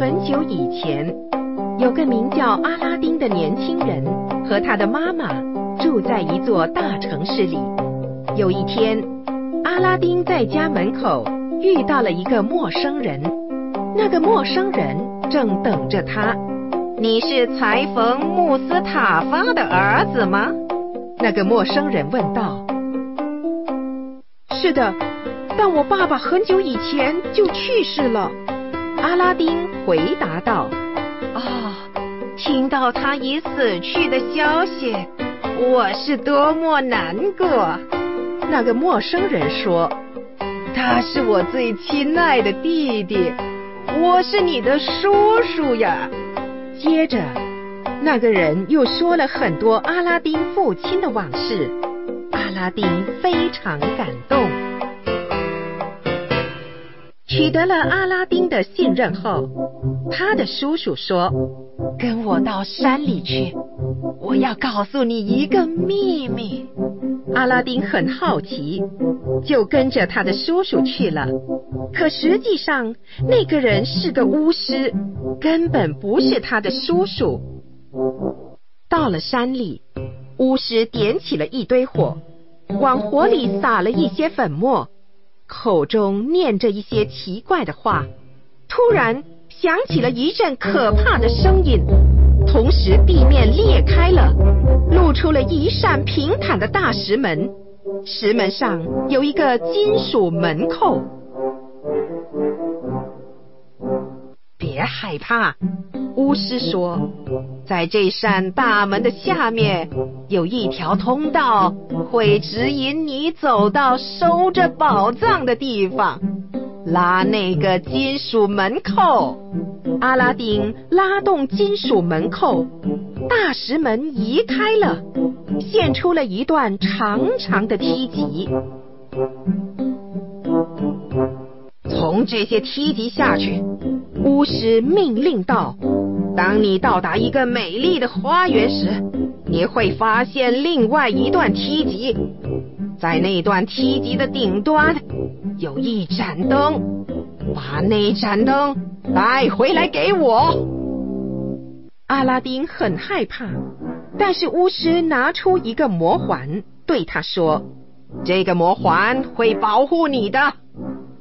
很久以前，有个名叫阿拉丁的年轻人和他的妈妈住在一座大城市里。有一天，阿拉丁在家门口遇到了一个陌生人，那个陌生人正等着他。你是裁缝穆斯塔法的儿子吗？那个陌生人问道。是的，但我爸爸很久以前就去世了。阿拉丁回答道：“哦，听到他已死去的消息，我是多么难过。”那个陌生人说：“他是我最亲爱的弟弟，我是你的叔叔呀。”接着，那个人又说了很多阿拉丁父亲的往事。阿拉丁非常感动。取得了阿拉丁的信任后，他的叔叔说：“跟我到山里去，我要告诉你一个秘密。”阿拉丁很好奇，就跟着他的叔叔去了。可实际上，那个人是个巫师，根本不是他的叔叔。到了山里，巫师点起了一堆火，往火里撒了一些粉末。口中念着一些奇怪的话，突然响起了一阵可怕的声音，同时地面裂开了，露出了一扇平坦的大石门，石门上有一个金属门扣。别害怕，巫师说。在这扇大门的下面有一条通道，会指引你走到收着宝藏的地方。拉那个金属门扣，阿拉丁拉动金属门扣，大石门移开了，现出了一段长长的梯级。从这些梯级下去，巫师命令道。当你到达一个美丽的花园时，你会发现另外一段梯级，在那段梯级的顶端有一盏灯，把那盏灯带回来给我。阿拉丁很害怕，但是巫师拿出一个魔环，对他说：“这个魔环会保护你的。”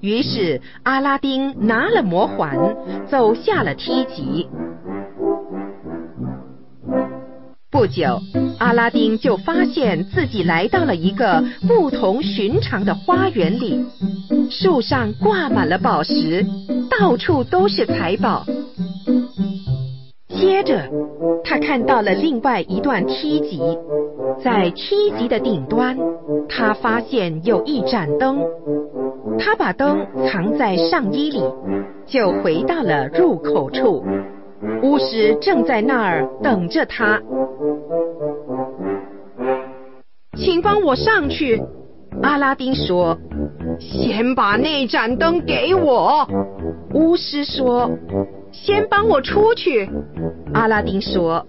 于是阿拉丁拿了魔环，走下了梯级。不久，阿拉丁就发现自己来到了一个不同寻常的花园里，树上挂满了宝石，到处都是财宝。接着，他看到了另外一段梯级，在梯级的顶端，他发现有一盏灯，他把灯藏在上衣里，就回到了入口处。巫师正在那儿等着他，请帮我上去。阿拉丁说：“先把那盏灯给我。”巫师说：“先帮我出去。”阿拉丁说：“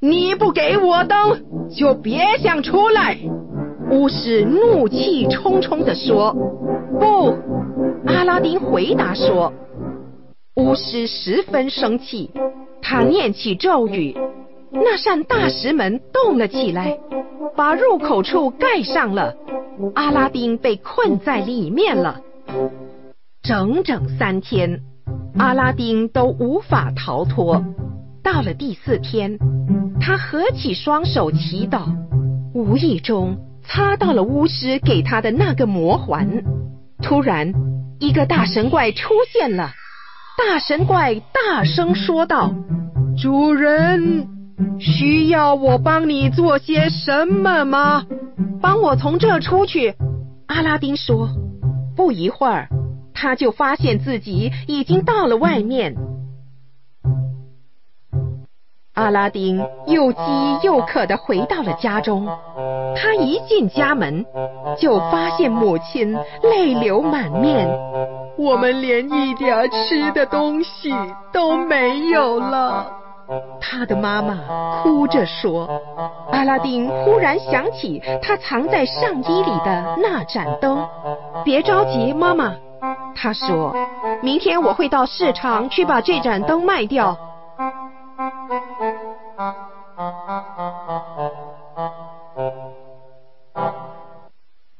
你不给我灯，就别想出来。”巫师怒气冲冲地说：“不！”阿拉丁回答说。巫师十分生气，他念起咒语，那扇大石门动了起来，把入口处盖上了。阿拉丁被困在里面了，整整三天，阿拉丁都无法逃脱。到了第四天，他合起双手祈祷，无意中擦到了巫师给他的那个魔环。突然，一个大神怪出现了。大神怪大声说道：“主人，需要我帮你做些什么吗？帮我从这出去。”阿拉丁说。不一会儿，他就发现自己已经到了外面。阿拉丁又饥又渴的回到了家中。他一进家门，就发现母亲泪流满面。我们连一点吃的东西都没有了，他的妈妈哭着说。阿拉丁忽然想起他藏在上衣里的那盏灯。别着急，妈妈，他说：“明天我会到市场去把这盏灯卖掉。”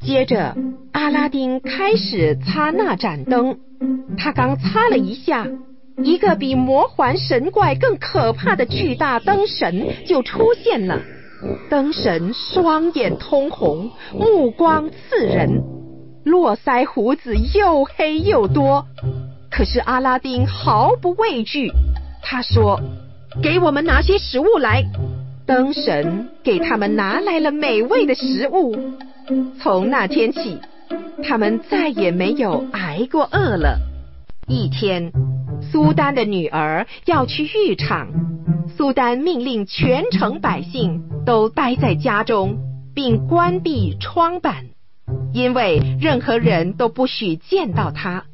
接着，阿拉丁开始擦那盏灯。他刚擦了一下，一个比魔环神怪更可怕的巨大灯神就出现了。灯神双眼通红，目光刺人，络腮胡子又黑又多。可是阿拉丁毫不畏惧，他说：“给我们拿些食物来。”灯神给他们拿来了美味的食物。从那天起，他们再也没有挨过饿了。一天，苏丹的女儿要去浴场，苏丹命令全城百姓都待在家中，并关闭窗板，因为任何人都不许见到她。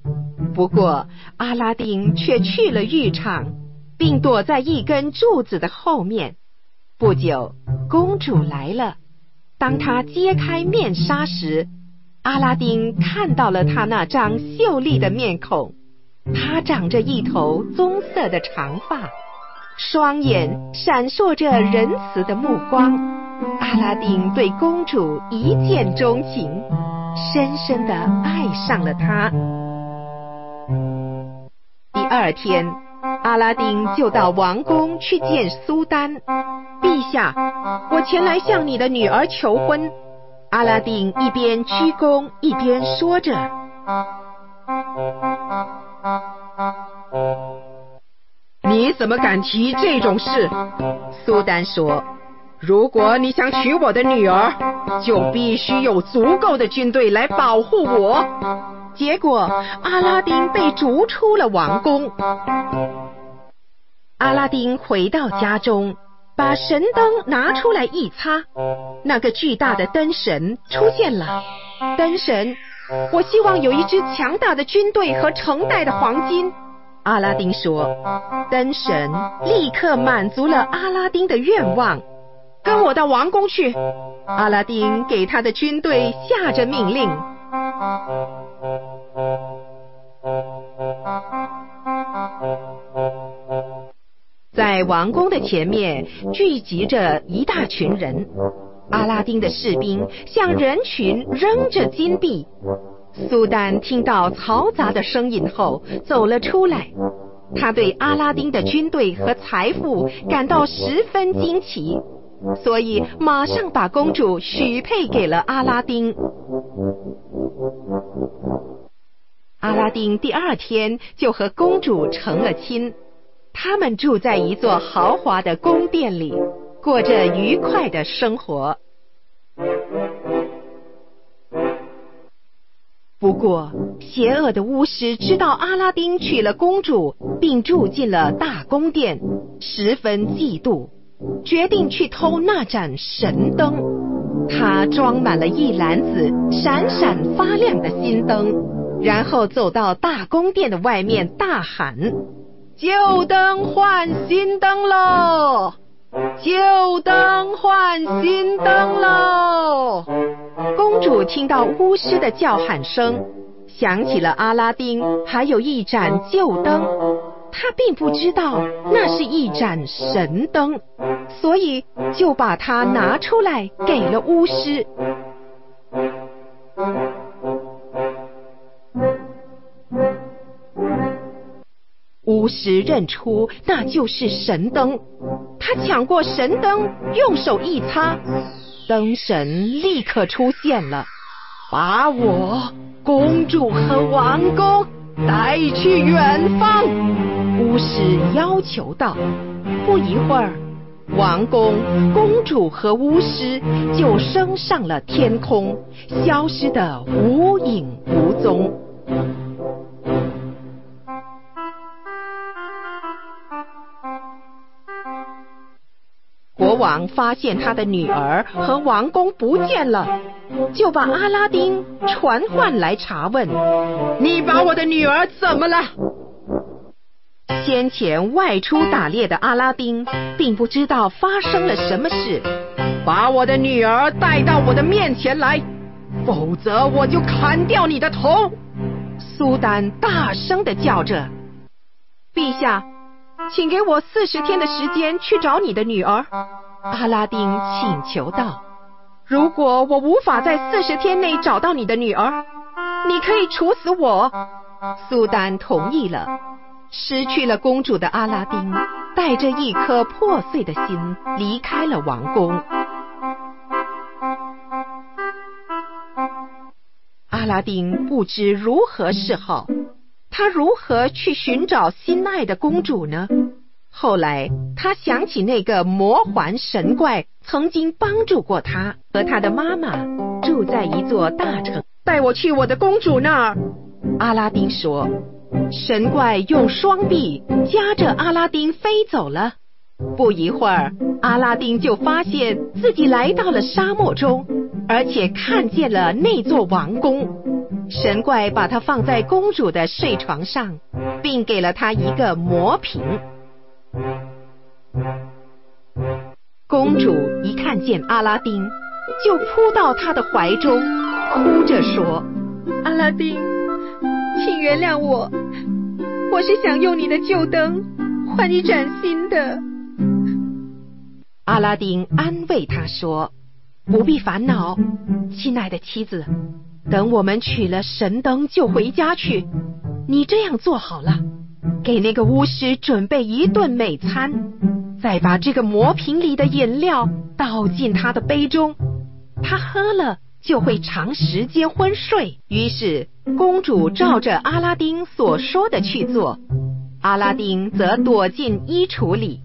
不过，阿拉丁却去了浴场，并躲在一根柱子的后面。不久，公主来了。当她揭开面纱时，阿拉丁看到了他那张秀丽的面孔。他长着一头棕色的长发，双眼闪烁着仁慈的目光。阿拉丁对公主一见钟情，深深的爱上了她。第二天，阿拉丁就到王宫去见苏丹。陛下，我前来向你的女儿求婚。阿拉丁一边鞠躬一边说着：“你怎么敢提这种事？”苏丹说：“如果你想娶我的女儿，就必须有足够的军队来保护我。”结果，阿拉丁被逐出了王宫。阿拉丁回到家中。把神灯拿出来一擦，那个巨大的灯神出现了。灯神，我希望有一支强大的军队和成袋的黄金。阿拉丁说。灯神立刻满足了阿拉丁的愿望，跟我到王宫去。阿拉丁给他的军队下着命令。在王宫的前面聚集着一大群人，阿拉丁的士兵向人群扔着金币。苏丹听到嘈杂的声音后走了出来，他对阿拉丁的军队和财富感到十分惊奇，所以马上把公主许配给了阿拉丁。阿拉丁第二天就和公主成了亲。他们住在一座豪华的宫殿里，过着愉快的生活。不过，邪恶的巫师知道阿拉丁娶了公主，并住进了大宫殿，十分嫉妒，决定去偷那盏神灯。他装满了一篮子闪闪发亮的新灯，然后走到大宫殿的外面，大喊。旧灯换新灯喽！旧灯换新灯喽！公主听到巫师的叫喊声，想起了阿拉丁还有一盏旧灯，她并不知道那是一盏神灯，所以就把它拿出来给了巫师。巫师认出那就是神灯，他抢过神灯，用手一擦，灯神立刻出现了，把我、公主和王宫带去远方。巫师要求道。不一会儿，王宫、公主和巫师就升上了天空，消失的无影无踪。王发现他的女儿和王宫不见了，就把阿拉丁传唤来查问：“你把我的女儿怎么了？”先前外出打猎的阿拉丁并不知道发生了什么事。把我的女儿带到我的面前来，否则我就砍掉你的头。苏丹大声的叫着：“陛下，请给我四十天的时间去找你的女儿。”阿拉丁请求道：“如果我无法在四十天内找到你的女儿，你可以处死我。”苏丹同意了。失去了公主的阿拉丁，带着一颗破碎的心离开了王宫。阿拉丁不知如何是好，他如何去寻找心爱的公主呢？后来他想起那个魔环神怪曾经帮助过他和他的妈妈，住在一座大城。带我去我的公主那儿。阿拉丁说。神怪用双臂夹着阿拉丁飞走了。不一会儿，阿拉丁就发现自己来到了沙漠中，而且看见了那座王宫。神怪把他放在公主的睡床上，并给了他一个魔瓶。公主一看见阿拉丁，就扑到他的怀中，哭着说：“阿拉丁，请原谅我。”我是想用你的旧灯换一盏新的。阿拉丁安慰他说：“不必烦恼，亲爱的妻子，等我们取了神灯就回家去。你这样做好了，给那个巫师准备一顿美餐，再把这个魔瓶里的饮料倒进他的杯中，他喝了。”就会长时间昏睡。于是公主照着阿拉丁所说的去做，阿拉丁则躲进衣橱里。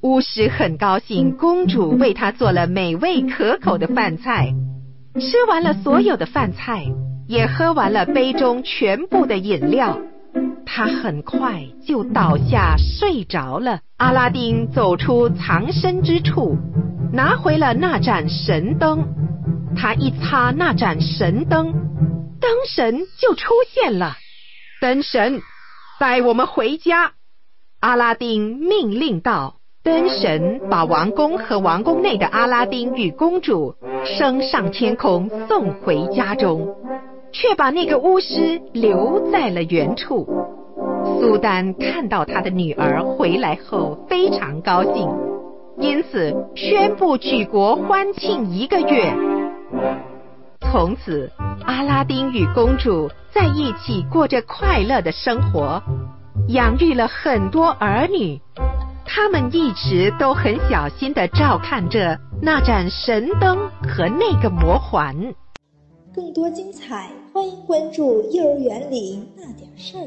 巫师很高兴，公主为他做了美味可口的饭菜。吃完了所有的饭菜，也喝完了杯中全部的饮料，他很快就倒下睡着了。阿拉丁走出藏身之处，拿回了那盏神灯。他一擦那盏神灯，灯神就出现了。灯神，带我们回家。阿拉丁命令道。灯神把王宫和王宫内的阿拉丁与公主升上天空，送回家中，却把那个巫师留在了原处。苏丹看到他的女儿回来后，非常高兴，因此宣布举国欢庆一个月。从此，阿拉丁与公主在一起过着快乐的生活，养育了很多儿女。他们一直都很小心的照看着那盏神灯和那个魔环。更多精彩，欢迎关注《幼儿园里那点事儿》。